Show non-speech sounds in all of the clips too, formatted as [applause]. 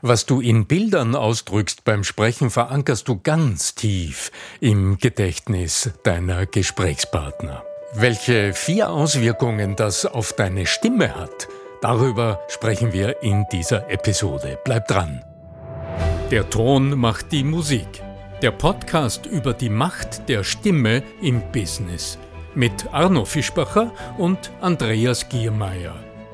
Was du in Bildern ausdrückst beim Sprechen, verankerst du ganz tief im Gedächtnis deiner Gesprächspartner. Welche vier Auswirkungen das auf deine Stimme hat, darüber sprechen wir in dieser Episode. Bleib dran. Der Ton macht die Musik. Der Podcast über die Macht der Stimme im Business mit Arno Fischbacher und Andreas Giermeier.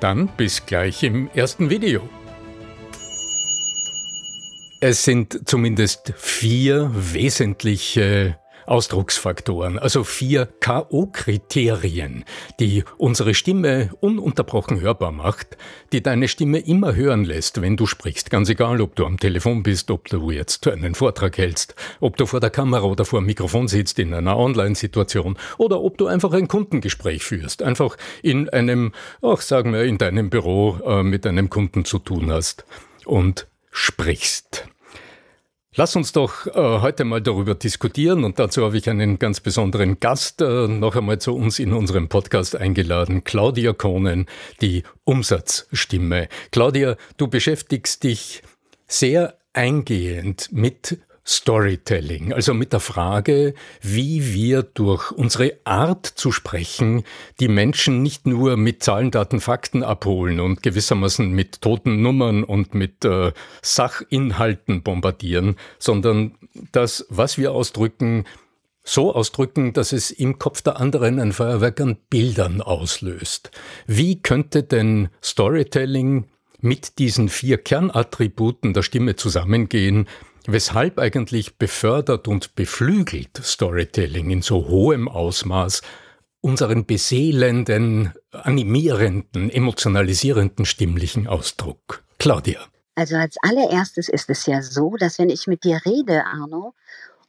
dann bis gleich im ersten Video. Es sind zumindest vier wesentliche Ausdrucksfaktoren, also vier KO-Kriterien, die unsere Stimme ununterbrochen hörbar macht, die deine Stimme immer hören lässt, wenn du sprichst. Ganz egal, ob du am Telefon bist, ob du jetzt einen Vortrag hältst, ob du vor der Kamera oder vor dem Mikrofon sitzt in einer Online-Situation oder ob du einfach ein Kundengespräch führst, einfach in einem, ach sagen wir, in deinem Büro äh, mit einem Kunden zu tun hast und sprichst. Lass uns doch äh, heute mal darüber diskutieren und dazu habe ich einen ganz besonderen Gast äh, noch einmal zu uns in unserem Podcast eingeladen, Claudia Kohnen, die Umsatzstimme. Claudia, du beschäftigst dich sehr eingehend mit Storytelling, also mit der Frage, wie wir durch unsere Art zu sprechen die Menschen nicht nur mit Zahlen, Daten, Fakten abholen und gewissermaßen mit toten Nummern und mit äh, Sachinhalten bombardieren, sondern das, was wir ausdrücken, so ausdrücken, dass es im Kopf der anderen ein Feuerwerk an Bildern auslöst. Wie könnte denn Storytelling mit diesen vier Kernattributen der Stimme zusammengehen, Weshalb eigentlich befördert und beflügelt Storytelling in so hohem Ausmaß unseren beseelenden, animierenden, emotionalisierenden stimmlichen Ausdruck? Claudia. Also als allererstes ist es ja so, dass wenn ich mit dir rede, Arno,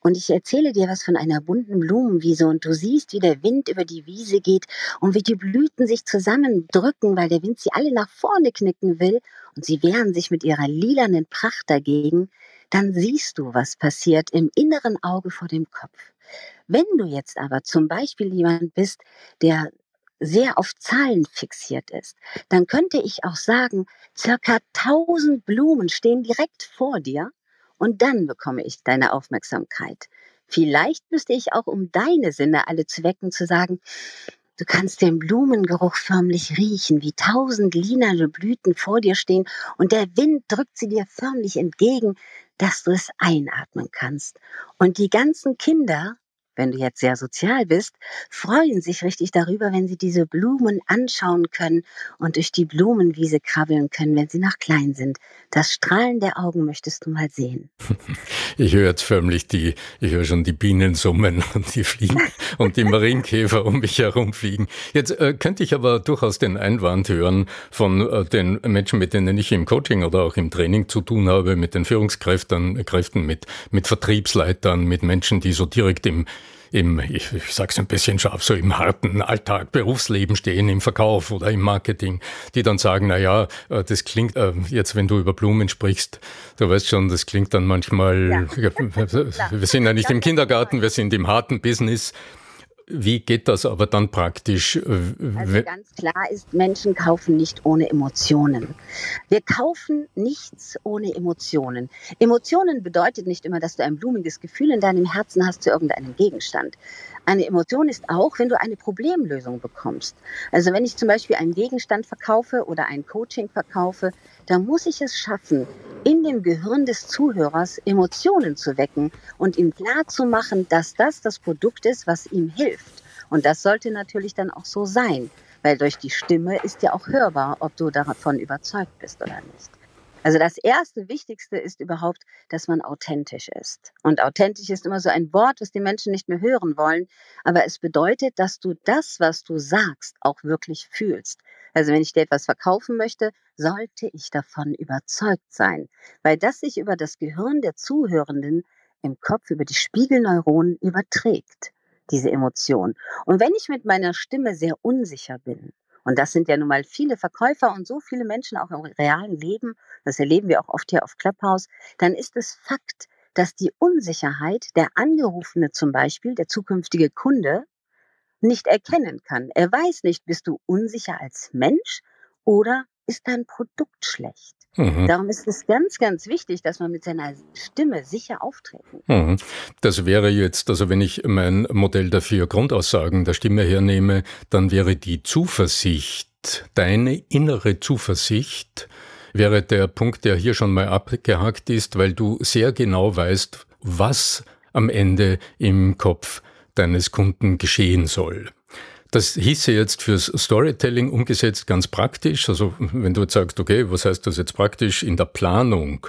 und ich erzähle dir was von einer bunten Blumenwiese und du siehst, wie der Wind über die Wiese geht und wie die Blüten sich zusammendrücken, weil der Wind sie alle nach vorne knicken will und sie wehren sich mit ihrer lilanen Pracht dagegen, dann siehst du, was passiert im inneren Auge vor dem Kopf. Wenn du jetzt aber zum Beispiel jemand bist, der sehr auf Zahlen fixiert ist, dann könnte ich auch sagen, circa 1000 Blumen stehen direkt vor dir und dann bekomme ich deine Aufmerksamkeit. Vielleicht müsste ich auch, um deine Sinne alle zu wecken, zu sagen, Du kannst den Blumengeruch förmlich riechen, wie tausend lilane Blüten vor dir stehen und der Wind drückt sie dir förmlich entgegen, dass du es einatmen kannst. Und die ganzen Kinder, wenn du jetzt sehr sozial bist, freuen sich richtig darüber, wenn sie diese Blumen anschauen können und durch die Blumenwiese krabbeln können, wenn sie noch klein sind. Das Strahlen der Augen möchtest du mal sehen. [laughs] Ich höre jetzt förmlich die, ich höre schon die Bienen summen [laughs] und die Fliegen [laughs] und die Marienkäfer um mich herum fliegen. Jetzt äh, könnte ich aber durchaus den Einwand hören von äh, den Menschen, mit denen ich im Coaching oder auch im Training zu tun habe, mit den Führungskräften, Kräften, mit, mit Vertriebsleitern, mit Menschen, die so direkt im im, ich, ich sage es ein bisschen scharf, so im harten Alltag, Berufsleben stehen, im Verkauf oder im Marketing, die dann sagen, na ja, äh, das klingt, äh, jetzt wenn du über Blumen sprichst, du weißt schon, das klingt dann manchmal, ja. wir sind ja nicht im Kindergarten, wir sind im harten Business. Wie geht das aber dann praktisch? Äh, also ganz klar ist, Menschen kaufen nicht ohne Emotionen. Wir kaufen nichts ohne Emotionen. Emotionen bedeutet nicht immer, dass du ein blumiges Gefühl in deinem Herzen hast zu irgendeinem Gegenstand. Eine Emotion ist auch, wenn du eine Problemlösung bekommst. Also wenn ich zum Beispiel einen Gegenstand verkaufe oder ein Coaching verkaufe, dann muss ich es schaffen, in dem Gehirn des Zuhörers Emotionen zu wecken und ihm klar zu machen, dass das das Produkt ist, was ihm hilft. Und das sollte natürlich dann auch so sein, weil durch die Stimme ist ja auch hörbar, ob du davon überzeugt bist oder nicht. Also das erste Wichtigste ist überhaupt, dass man authentisch ist. Und authentisch ist immer so ein Wort, was die Menschen nicht mehr hören wollen. Aber es bedeutet, dass du das, was du sagst, auch wirklich fühlst. Also wenn ich dir etwas verkaufen möchte, sollte ich davon überzeugt sein, weil das sich über das Gehirn der Zuhörenden im Kopf über die Spiegelneuronen überträgt, diese Emotion. Und wenn ich mit meiner Stimme sehr unsicher bin, und das sind ja nun mal viele Verkäufer und so viele Menschen auch im realen Leben, das erleben wir auch oft hier auf Clubhouse, dann ist es Fakt, dass die Unsicherheit der Angerufene zum Beispiel, der zukünftige Kunde, nicht erkennen kann. Er weiß nicht, bist du unsicher als Mensch oder ist dein Produkt schlecht? Mhm. Darum ist es ganz, ganz wichtig, dass man mit seiner Stimme sicher auftreten kann. Mhm. Das wäre jetzt, also wenn ich mein Modell vier Grundaussagen der Stimme hernehme, dann wäre die Zuversicht, deine innere Zuversicht, wäre der Punkt, der hier schon mal abgehakt ist, weil du sehr genau weißt, was am Ende im Kopf deines Kunden geschehen soll. Das hieße jetzt fürs Storytelling umgesetzt ganz praktisch. Also wenn du jetzt sagst, okay, was heißt das jetzt praktisch in der Planung?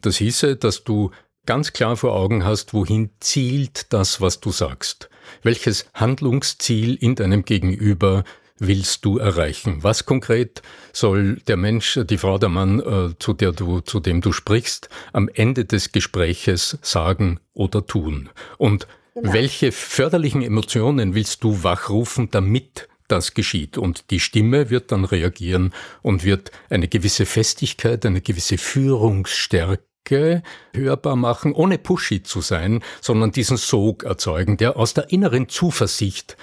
Das hieße, dass du ganz klar vor Augen hast, wohin zielt das, was du sagst. Welches Handlungsziel in deinem Gegenüber willst du erreichen? Was konkret soll der Mensch, die Frau, der Mann, äh, zu der du, zu dem du sprichst, am Ende des Gespräches sagen oder tun? Und Genau. Welche förderlichen Emotionen willst du wachrufen, damit das geschieht? Und die Stimme wird dann reagieren und wird eine gewisse Festigkeit, eine gewisse Führungsstärke hörbar machen, ohne pushy zu sein, sondern diesen Sog erzeugen, der aus der inneren Zuversicht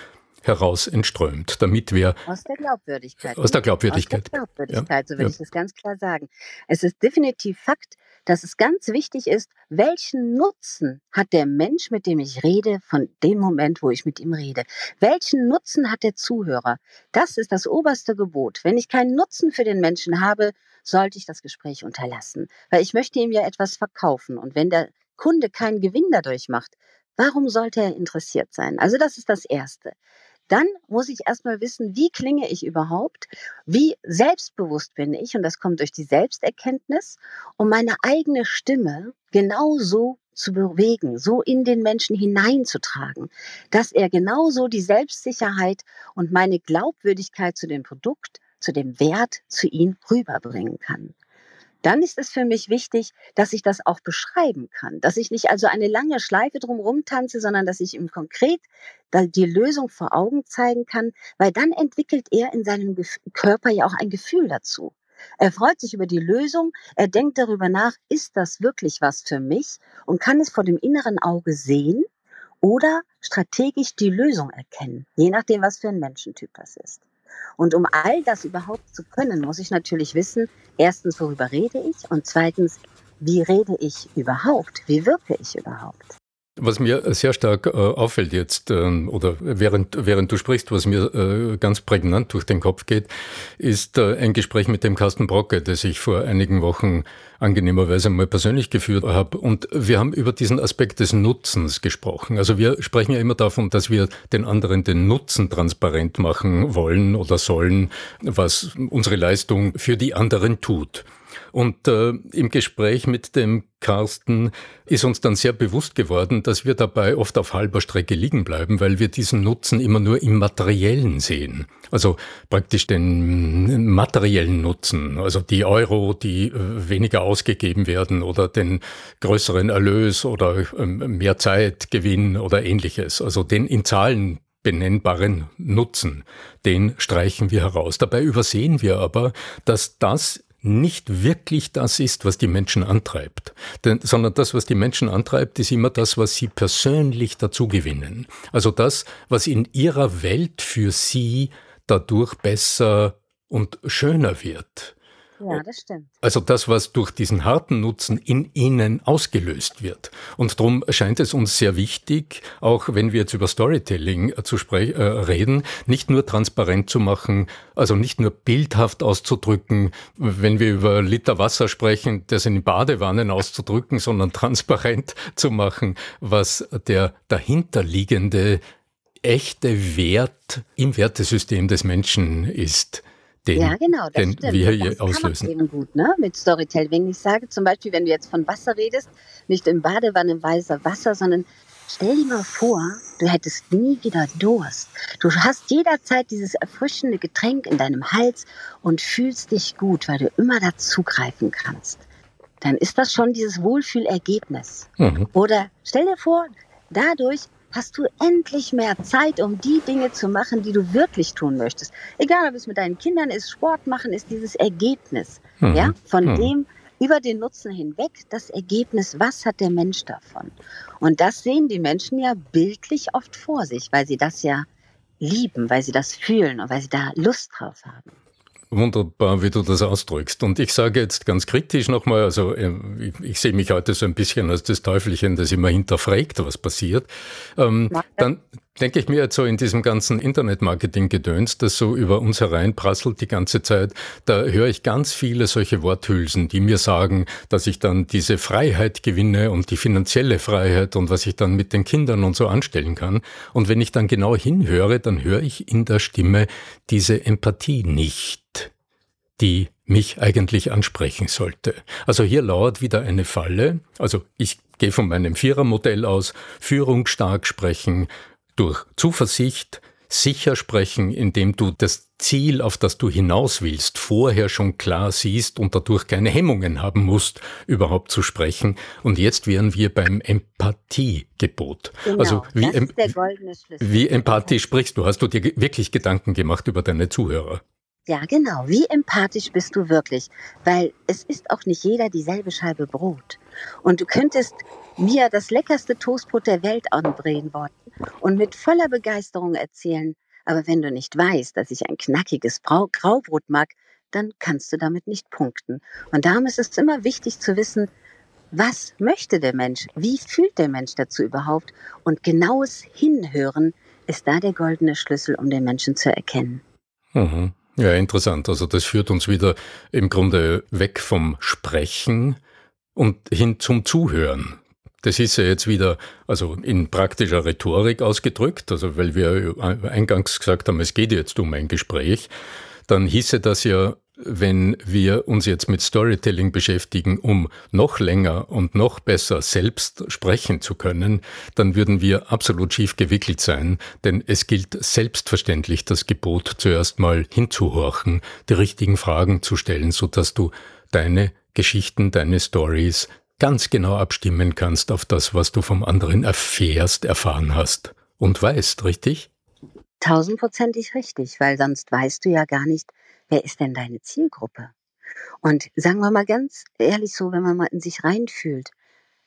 heraus entströmt, damit wir aus der Glaubwürdigkeit aus der Glaubwürdigkeit, aus der Glaubwürdigkeit, ja. so will ja. ich das ganz klar sagen. Es ist definitiv Fakt, dass es ganz wichtig ist, welchen Nutzen hat der Mensch, mit dem ich rede, von dem Moment, wo ich mit ihm rede? Welchen Nutzen hat der Zuhörer? Das ist das oberste Gebot. Wenn ich keinen Nutzen für den Menschen habe, sollte ich das Gespräch unterlassen, weil ich möchte ihm ja etwas verkaufen. Und wenn der Kunde keinen Gewinn dadurch macht, warum sollte er interessiert sein? Also das ist das Erste dann muss ich erstmal wissen, wie klinge ich überhaupt, wie selbstbewusst bin ich, und das kommt durch die Selbsterkenntnis, um meine eigene Stimme genauso zu bewegen, so in den Menschen hineinzutragen, dass er genauso die Selbstsicherheit und meine Glaubwürdigkeit zu dem Produkt, zu dem Wert, zu ihm rüberbringen kann dann ist es für mich wichtig, dass ich das auch beschreiben kann, dass ich nicht also eine lange Schleife drumherum tanze, sondern dass ich ihm konkret die Lösung vor Augen zeigen kann, weil dann entwickelt er in seinem Körper ja auch ein Gefühl dazu. Er freut sich über die Lösung, er denkt darüber nach, ist das wirklich was für mich und kann es vor dem inneren Auge sehen oder strategisch die Lösung erkennen, je nachdem, was für ein Menschentyp das ist. Und um all das überhaupt zu können, muss ich natürlich wissen, erstens, worüber rede ich und zweitens, wie rede ich überhaupt? Wie wirke ich überhaupt? Was mir sehr stark äh, auffällt jetzt, äh, oder während, während du sprichst, was mir äh, ganz prägnant durch den Kopf geht, ist äh, ein Gespräch mit dem Carsten Brocke, das ich vor einigen Wochen angenehmerweise mal persönlich geführt habe. Und wir haben über diesen Aspekt des Nutzens gesprochen. Also wir sprechen ja immer davon, dass wir den anderen den Nutzen transparent machen wollen oder sollen, was unsere Leistung für die anderen tut. Und äh, im Gespräch mit dem Carsten ist uns dann sehr bewusst geworden, dass wir dabei oft auf halber Strecke liegen bleiben, weil wir diesen Nutzen immer nur im Materiellen sehen. Also praktisch den materiellen Nutzen, also die Euro, die äh, weniger ausgegeben werden oder den größeren Erlös oder ähm, mehr Zeitgewinn oder ähnliches. Also den in Zahlen benennbaren Nutzen, den streichen wir heraus. Dabei übersehen wir aber, dass das nicht wirklich das ist, was die Menschen antreibt, Denn, sondern das, was die Menschen antreibt, ist immer das, was sie persönlich dazu gewinnen. Also das, was in ihrer Welt für sie dadurch besser und schöner wird. Ja, das stimmt. Also das, was durch diesen harten Nutzen in ihnen ausgelöst wird. Und darum scheint es uns sehr wichtig, auch wenn wir jetzt über Storytelling zu äh, reden, nicht nur transparent zu machen, also nicht nur bildhaft auszudrücken, wenn wir über Liter Wasser sprechen, das in Badewannen auszudrücken, sondern transparent [laughs] zu machen, was der dahinterliegende echte Wert im Wertesystem des Menschen ist den, ja, genau, den stimmt. wir hier das auslösen. Kann eben gut, ne? Mit Storytelling. Wenn ich sage, zum Beispiel, wenn du jetzt von Wasser redest, nicht im Badewannenweiser Wasser, sondern stell dir mal vor, du hättest nie wieder Durst. Du hast jederzeit dieses erfrischende Getränk in deinem Hals und fühlst dich gut, weil du immer dazugreifen kannst. Dann ist das schon dieses Wohlfühlergebnis. Mhm. Oder stell dir vor, dadurch hast du endlich mehr Zeit, um die Dinge zu machen, die du wirklich tun möchtest. Egal, ob es mit deinen Kindern ist, Sport machen ist dieses Ergebnis, mhm. ja, von mhm. dem über den Nutzen hinweg das Ergebnis, was hat der Mensch davon? Und das sehen die Menschen ja bildlich oft vor sich, weil sie das ja lieben, weil sie das fühlen und weil sie da Lust drauf haben. Wunderbar, wie du das ausdrückst. Und ich sage jetzt ganz kritisch nochmal, also äh, ich, ich, sehe mich heute so ein bisschen als das Teufelchen, das immer hinterfragt, was passiert. Ähm, dann denke ich mir jetzt so in diesem ganzen Internetmarketing-Gedöns, das so über uns hereinprasselt die ganze Zeit, da höre ich ganz viele solche Worthülsen, die mir sagen, dass ich dann diese Freiheit gewinne und die finanzielle Freiheit und was ich dann mit den Kindern und so anstellen kann. Und wenn ich dann genau hinhöre, dann höre ich in der Stimme diese Empathie nicht die mich eigentlich ansprechen sollte. Also hier lauert wieder eine Falle. Also ich gehe von meinem Vierermodell aus, Führung stark sprechen, durch Zuversicht, sicher sprechen, indem du das Ziel, auf das du hinaus willst, vorher schon klar siehst und dadurch keine Hemmungen haben musst, überhaupt zu sprechen. Und jetzt wären wir beim Empathiegebot. Genau, also wie, wie empathisch sprichst du? Hast du dir wirklich Gedanken gemacht über deine Zuhörer? Ja, genau. Wie empathisch bist du wirklich? Weil es ist auch nicht jeder dieselbe Scheibe Brot. Und du könntest mir das leckerste Toastbrot der Welt andrehen wollen und mit voller Begeisterung erzählen. Aber wenn du nicht weißt, dass ich ein knackiges Brau Graubrot mag, dann kannst du damit nicht punkten. Und darum ist es immer wichtig zu wissen, was möchte der Mensch? Wie fühlt der Mensch dazu überhaupt? Und genaues Hinhören ist da der goldene Schlüssel, um den Menschen zu erkennen. Mhm. Ja, interessant. Also das führt uns wieder im Grunde weg vom Sprechen und hin zum Zuhören. Das ist ja jetzt wieder, also in praktischer Rhetorik ausgedrückt, also weil wir eingangs gesagt haben, es geht jetzt um ein Gespräch, dann hieße das ja wenn wir uns jetzt mit Storytelling beschäftigen, um noch länger und noch besser selbst sprechen zu können, dann würden wir absolut schief gewickelt sein, denn es gilt selbstverständlich das Gebot zuerst mal hinzuhorchen, die richtigen Fragen zu stellen, so dass du deine Geschichten, deine Stories ganz genau abstimmen kannst auf das, was du vom anderen erfährst, erfahren hast und weißt, richtig? Tausendprozentig richtig, weil sonst weißt du ja gar nicht, wer ist denn deine Zielgruppe? Und sagen wir mal ganz ehrlich so, wenn man mal in sich reinfühlt,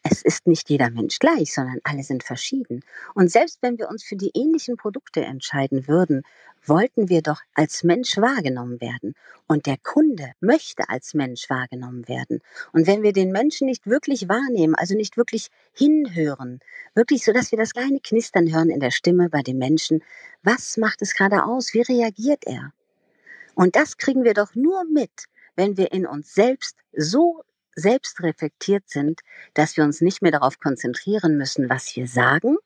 es ist nicht jeder Mensch gleich, sondern alle sind verschieden. Und selbst wenn wir uns für die ähnlichen Produkte entscheiden würden, wollten wir doch als Mensch wahrgenommen werden. Und der Kunde möchte als Mensch wahrgenommen werden. Und wenn wir den Menschen nicht wirklich wahrnehmen, also nicht wirklich hinhören, wirklich so, dass wir das kleine Knistern hören in der Stimme bei dem Menschen, was macht es gerade aus? Wie reagiert er? Und das kriegen wir doch nur mit, wenn wir in uns selbst so selbst reflektiert sind, dass wir uns nicht mehr darauf konzentrieren müssen, was wir sagen,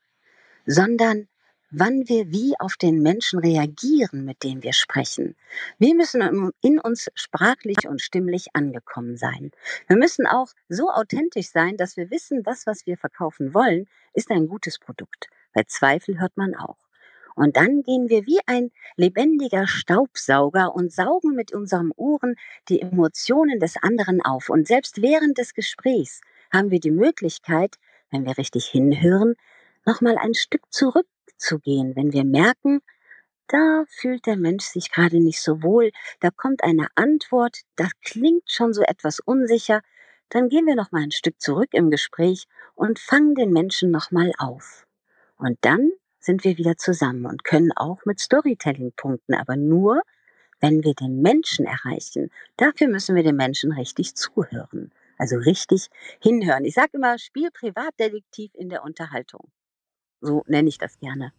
sondern wann wir wie auf den Menschen reagieren, mit dem wir sprechen. Wir müssen in uns sprachlich und stimmlich angekommen sein. Wir müssen auch so authentisch sein, dass wir wissen, das, was wir verkaufen wollen, ist ein gutes Produkt. Bei Zweifel hört man auch. Und dann gehen wir wie ein lebendiger Staubsauger und saugen mit unserem Ohren die Emotionen des anderen auf. Und selbst während des Gesprächs haben wir die Möglichkeit, wenn wir richtig hinhören, nochmal ein Stück zurückzugehen, wenn wir merken, da fühlt der Mensch sich gerade nicht so wohl, da kommt eine Antwort, das klingt schon so etwas unsicher, dann gehen wir noch mal ein Stück zurück im Gespräch und fangen den Menschen noch mal auf. Und dann sind wir wieder zusammen und können auch mit Storytelling punkten, aber nur, wenn wir den Menschen erreichen. Dafür müssen wir den Menschen richtig zuhören, also richtig hinhören. Ich sage immer, spiel Privatdetektiv in der Unterhaltung. So nenne ich das gerne.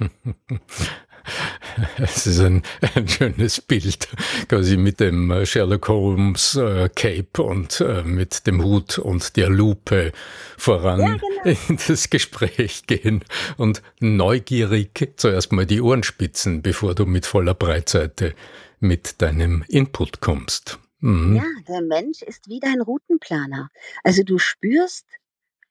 [laughs] [laughs] Es ist ein, ein, schönes Bild, quasi mit dem äh, Sherlock Holmes äh, Cape und äh, mit dem Hut und der Lupe voran ja, genau. [laughs] in das Gespräch gehen und neugierig zuerst mal die Ohren spitzen, bevor du mit voller Breitseite mit deinem Input kommst. Mhm. Ja, der Mensch ist wie dein Routenplaner. Also du spürst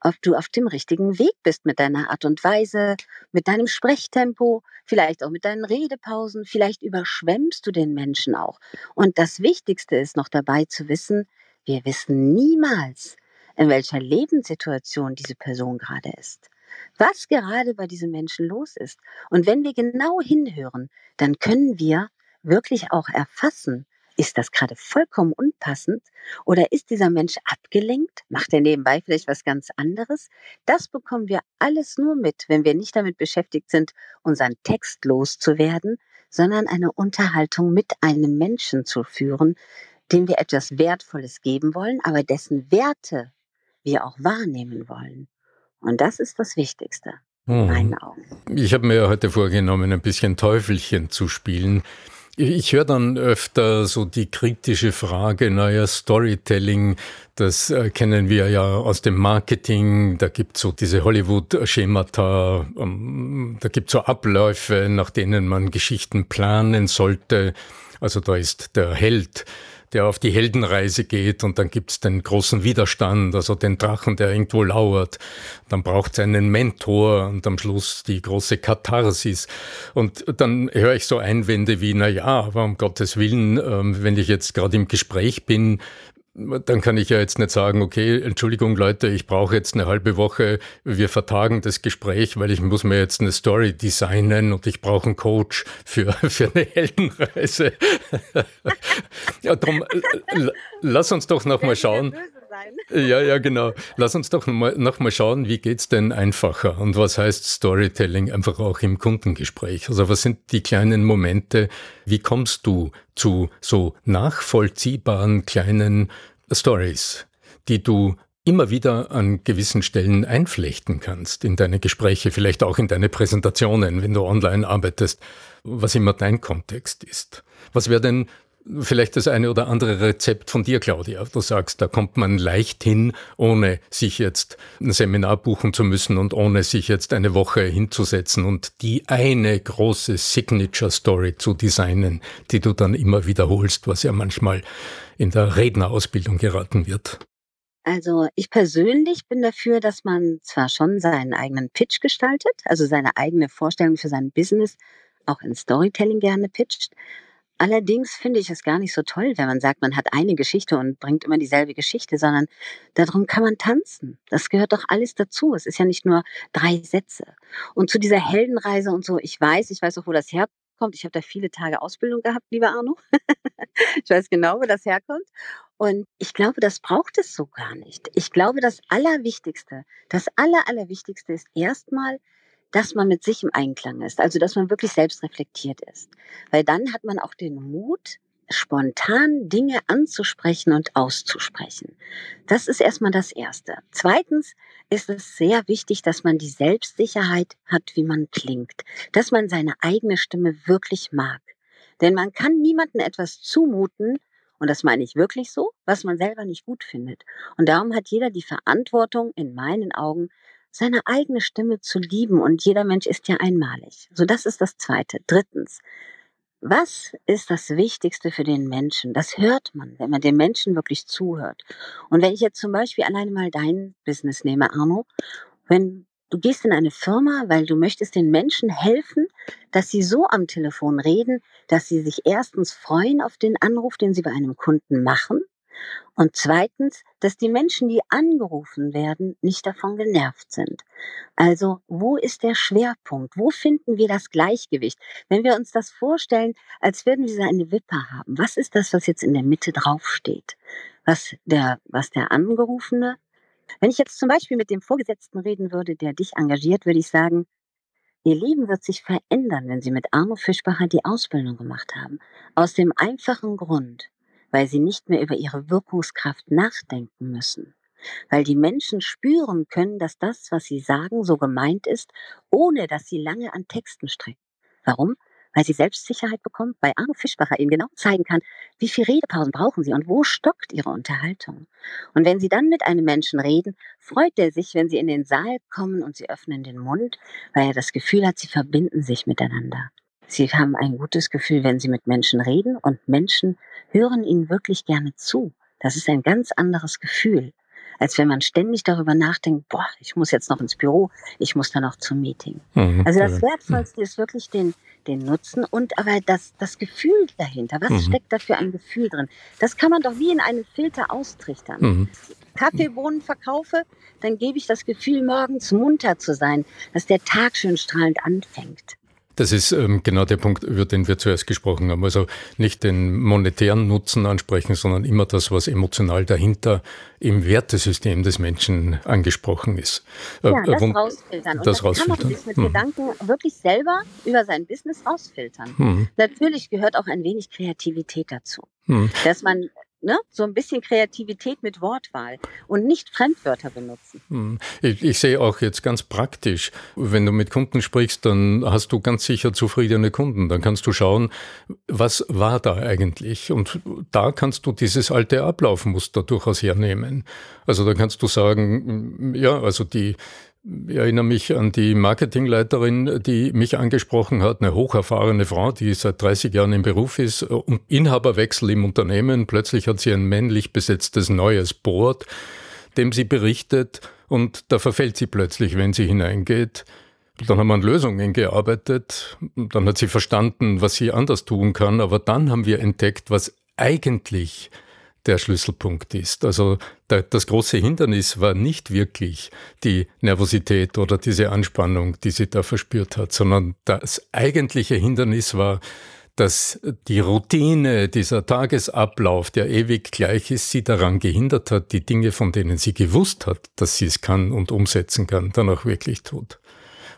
ob du auf dem richtigen Weg bist mit deiner Art und Weise, mit deinem Sprechtempo, vielleicht auch mit deinen Redepausen, vielleicht überschwemmst du den Menschen auch. Und das Wichtigste ist noch dabei zu wissen, wir wissen niemals, in welcher Lebenssituation diese Person gerade ist, was gerade bei diesem Menschen los ist. Und wenn wir genau hinhören, dann können wir wirklich auch erfassen, ist das gerade vollkommen unpassend oder ist dieser Mensch abgelenkt? Macht er nebenbei vielleicht was ganz anderes? Das bekommen wir alles nur mit, wenn wir nicht damit beschäftigt sind, unseren Text loszuwerden, sondern eine Unterhaltung mit einem Menschen zu führen, dem wir etwas Wertvolles geben wollen, aber dessen Werte wir auch wahrnehmen wollen. Und das ist das Wichtigste in meinen mhm. Augen. Ich habe mir ja heute vorgenommen, ein bisschen Teufelchen zu spielen. Ich höre dann öfter so die kritische Frage, naja, Storytelling, das äh, kennen wir ja aus dem Marketing, da gibt so diese Hollywood-Schemata, ähm, da gibt so Abläufe, nach denen man Geschichten planen sollte. Also da ist der Held der auf die Heldenreise geht und dann gibt's den großen Widerstand, also den Drachen, der irgendwo lauert. Dann braucht's einen Mentor und am Schluss die große Katharsis. Und dann höre ich so Einwände wie, na ja, aber um Gottes Willen, ähm, wenn ich jetzt gerade im Gespräch bin, dann kann ich ja jetzt nicht sagen, okay, Entschuldigung Leute, ich brauche jetzt eine halbe Woche, wir vertagen das Gespräch, weil ich muss mir jetzt eine Story designen und ich brauche einen Coach für, [laughs] für eine Heldenreise. [laughs] ja, drum, lass uns doch nochmal schauen. Ja, ja, genau. Lass uns doch nochmal noch mal schauen, wie geht's denn einfacher und was heißt Storytelling einfach auch im Kundengespräch? Also was sind die kleinen Momente? Wie kommst du zu so nachvollziehbaren kleinen Stories, die du immer wieder an gewissen Stellen einflechten kannst in deine Gespräche, vielleicht auch in deine Präsentationen, wenn du online arbeitest, was immer dein Kontext ist. Was wäre denn vielleicht das eine oder andere Rezept von dir, Claudia. Du sagst, da kommt man leicht hin, ohne sich jetzt ein Seminar buchen zu müssen und ohne sich jetzt eine Woche hinzusetzen und die eine große Signature Story zu designen, die du dann immer wiederholst, was ja manchmal in der Rednerausbildung geraten wird. Also ich persönlich bin dafür, dass man zwar schon seinen eigenen Pitch gestaltet, also seine eigene Vorstellung für sein Business auch in Storytelling gerne pitcht, Allerdings finde ich es gar nicht so toll, wenn man sagt, man hat eine Geschichte und bringt immer dieselbe Geschichte, sondern darum kann man tanzen. Das gehört doch alles dazu. Es ist ja nicht nur drei Sätze. Und zu dieser Heldenreise und so, ich weiß, ich weiß auch, wo das herkommt. Ich habe da viele Tage Ausbildung gehabt, lieber Arno. [laughs] ich weiß genau, wo das herkommt. Und ich glaube, das braucht es so gar nicht. Ich glaube, das Allerwichtigste, das Aller, Allerwichtigste ist erstmal, dass man mit sich im Einklang ist, also dass man wirklich selbst reflektiert ist. Weil dann hat man auch den Mut, spontan Dinge anzusprechen und auszusprechen. Das ist erstmal das Erste. Zweitens ist es sehr wichtig, dass man die Selbstsicherheit hat, wie man klingt, dass man seine eigene Stimme wirklich mag. Denn man kann niemandem etwas zumuten, und das meine ich wirklich so, was man selber nicht gut findet. Und darum hat jeder die Verantwortung, in meinen Augen, seine eigene Stimme zu lieben und jeder Mensch ist ja einmalig. So, das ist das Zweite. Drittens, was ist das Wichtigste für den Menschen? Das hört man, wenn man dem Menschen wirklich zuhört. Und wenn ich jetzt zum Beispiel alleine mal dein Business nehme, Arno, wenn du gehst in eine Firma, weil du möchtest den Menschen helfen, dass sie so am Telefon reden, dass sie sich erstens freuen auf den Anruf, den sie bei einem Kunden machen und zweitens, dass die Menschen, die angerufen werden, nicht davon genervt sind. Also, wo ist der Schwerpunkt? Wo finden wir das Gleichgewicht? Wenn wir uns das vorstellen, als würden wir eine Wippe haben, was ist das, was jetzt in der Mitte draufsteht? Was der, was der Angerufene wenn ich jetzt zum Beispiel mit dem Vorgesetzten reden würde, der dich engagiert, würde ich sagen, Ihr Leben wird sich verändern, wenn Sie mit Arno Fischbacher die Ausbildung gemacht haben. Aus dem einfachen Grund, weil sie nicht mehr über ihre Wirkungskraft nachdenken müssen, weil die Menschen spüren können, dass das, was sie sagen, so gemeint ist, ohne dass sie lange an Texten strecken. Warum? Weil sie Selbstsicherheit bekommt, weil Arno Fischbacher ihnen genau zeigen kann, wie viel Redepausen brauchen sie und wo stockt ihre Unterhaltung. Und wenn sie dann mit einem Menschen reden, freut er sich, wenn sie in den Saal kommen und sie öffnen den Mund, weil er das Gefühl hat, sie verbinden sich miteinander. Sie haben ein gutes Gefühl, wenn Sie mit Menschen reden und Menschen hören Ihnen wirklich gerne zu. Das ist ein ganz anderes Gefühl, als wenn man ständig darüber nachdenkt, boah, ich muss jetzt noch ins Büro, ich muss dann noch zum Meeting. Mhm, also das Wertvollste ist wirklich den, den Nutzen und aber das, das Gefühl dahinter. Was mhm. steckt da für ein Gefühl drin? Das kann man doch wie in einem Filter austrichtern. Mhm. Kaffeebohnen verkaufe, dann gebe ich das Gefühl, morgens munter zu sein, dass der Tag schön strahlend anfängt. Das ist ähm, genau der Punkt, über den wir zuerst gesprochen haben. Also nicht den monetären Nutzen ansprechen, sondern immer das, was emotional dahinter im Wertesystem des Menschen angesprochen ist. Äh, ja, das äh, rausfiltern. Und das, das rausfiltern. kann man sich mit hm. Gedanken wirklich selber über sein Business rausfiltern. Hm. Natürlich gehört auch ein wenig Kreativität dazu. Hm. Dass man ne, so ein bisschen Kreativität mit Wortwahl und nicht Fremdwörter benutzen. Hm. Ich, ich, sehe auch jetzt ganz praktisch, wenn du mit Kunden sprichst, dann hast du ganz sicher zufriedene Kunden. Dann kannst du schauen, was war da eigentlich? Und da kannst du dieses alte Ablaufmuster durchaus hernehmen. Also da kannst du sagen, ja, also die ich erinnere mich an die Marketingleiterin, die mich angesprochen hat, eine hocherfahrene Frau, die seit 30 Jahren im Beruf ist, und Inhaberwechsel im Unternehmen. Plötzlich hat sie ein männlich besetztes neues Board, dem sie berichtet, und da verfällt sie plötzlich, wenn sie hineingeht. Dann haben wir an Lösungen gearbeitet, dann hat sie verstanden, was sie anders tun kann, aber dann haben wir entdeckt, was eigentlich der Schlüsselpunkt ist. Also der, das große Hindernis war nicht wirklich die Nervosität oder diese Anspannung, die sie da verspürt hat, sondern das eigentliche Hindernis war, dass die Routine, dieser Tagesablauf, der ewig gleich ist, sie daran gehindert hat, die Dinge, von denen sie gewusst hat, dass sie es kann und umsetzen kann, dann auch wirklich tut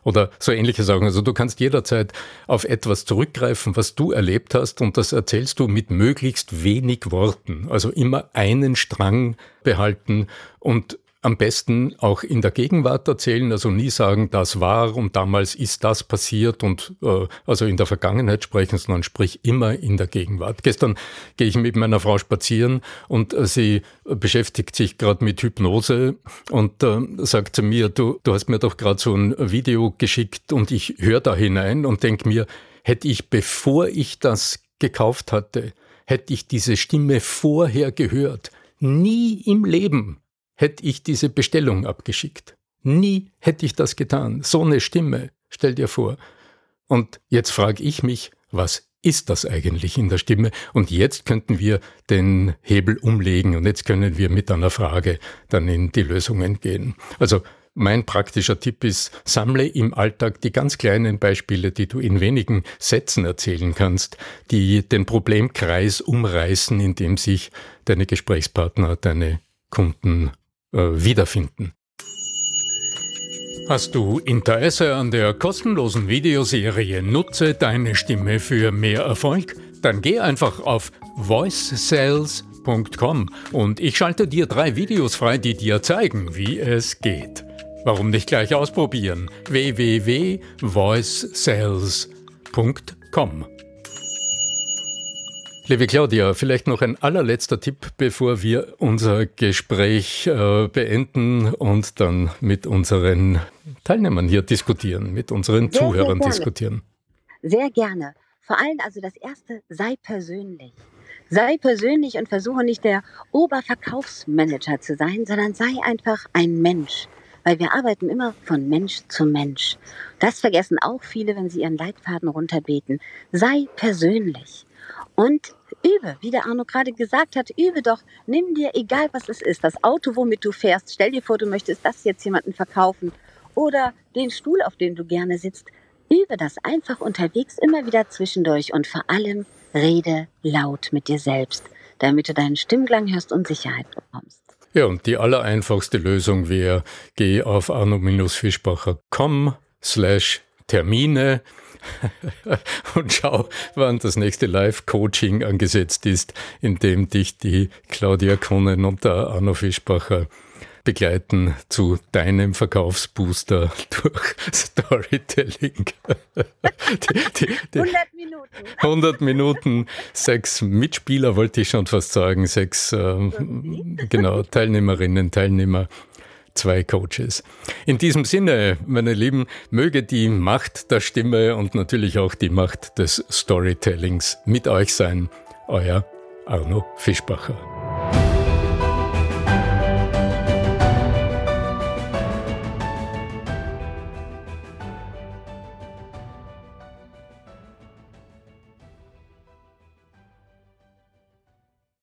oder so ähnliche Sachen. Also du kannst jederzeit auf etwas zurückgreifen, was du erlebt hast und das erzählst du mit möglichst wenig Worten. Also immer einen Strang behalten und am besten auch in der Gegenwart erzählen, also nie sagen, das war und damals ist das passiert und äh, also in der Vergangenheit sprechen, sondern sprich immer in der Gegenwart. Gestern gehe ich mit meiner Frau spazieren und äh, sie beschäftigt sich gerade mit Hypnose und äh, sagt zu mir, du, du hast mir doch gerade so ein Video geschickt und ich höre da hinein und denke mir, hätte ich, bevor ich das gekauft hatte, hätte ich diese Stimme vorher gehört, nie im Leben hätte ich diese Bestellung abgeschickt. Nie hätte ich das getan. So eine Stimme, stell dir vor. Und jetzt frage ich mich, was ist das eigentlich in der Stimme? Und jetzt könnten wir den Hebel umlegen und jetzt können wir mit einer Frage dann in die Lösungen gehen. Also mein praktischer Tipp ist, sammle im Alltag die ganz kleinen Beispiele, die du in wenigen Sätzen erzählen kannst, die den Problemkreis umreißen, in dem sich deine Gesprächspartner, deine Kunden wiederfinden. Hast du Interesse an der kostenlosen Videoserie Nutze deine Stimme für mehr Erfolg? Dann geh einfach auf voicesales.com und ich schalte dir drei Videos frei, die dir zeigen, wie es geht. Warum nicht gleich ausprobieren? www.voicesales.com Liebe Claudia, vielleicht noch ein allerletzter Tipp, bevor wir unser Gespräch äh, beenden und dann mit unseren Teilnehmern hier diskutieren, mit unseren sehr, Zuhörern sehr diskutieren. Sehr gerne. Vor allem also das Erste, sei persönlich. Sei persönlich und versuche nicht der Oberverkaufsmanager zu sein, sondern sei einfach ein Mensch. Weil wir arbeiten immer von Mensch zu Mensch. Das vergessen auch viele, wenn sie ihren Leitfaden runterbeten. Sei persönlich. Und übe, wie der Arno gerade gesagt hat, übe doch. Nimm dir, egal was es ist, das Auto, womit du fährst. Stell dir vor, du möchtest das jetzt jemanden verkaufen. Oder den Stuhl, auf dem du gerne sitzt. Übe das einfach unterwegs immer wieder zwischendurch und vor allem rede laut mit dir selbst, damit du deinen Stimmklang hörst und Sicherheit bekommst. Ja, und die allereinfachste Lösung wäre, geh auf arno-fischbacher.com slash Termine [laughs] und schau, wann das nächste Live-Coaching angesetzt ist, in dem dich die Claudia Konnen und der Arno Fischbacher begleiten zu deinem Verkaufsbooster [laughs] durch Storytelling. [laughs] die, die, die 100 Minuten. 100 Minuten, sechs Mitspieler wollte ich schon fast sagen, sechs äh, genau, Teilnehmerinnen, Teilnehmer zwei Coaches. In diesem Sinne, meine Lieben, möge die Macht der Stimme und natürlich auch die Macht des Storytellings mit euch sein. Euer Arno Fischbacher.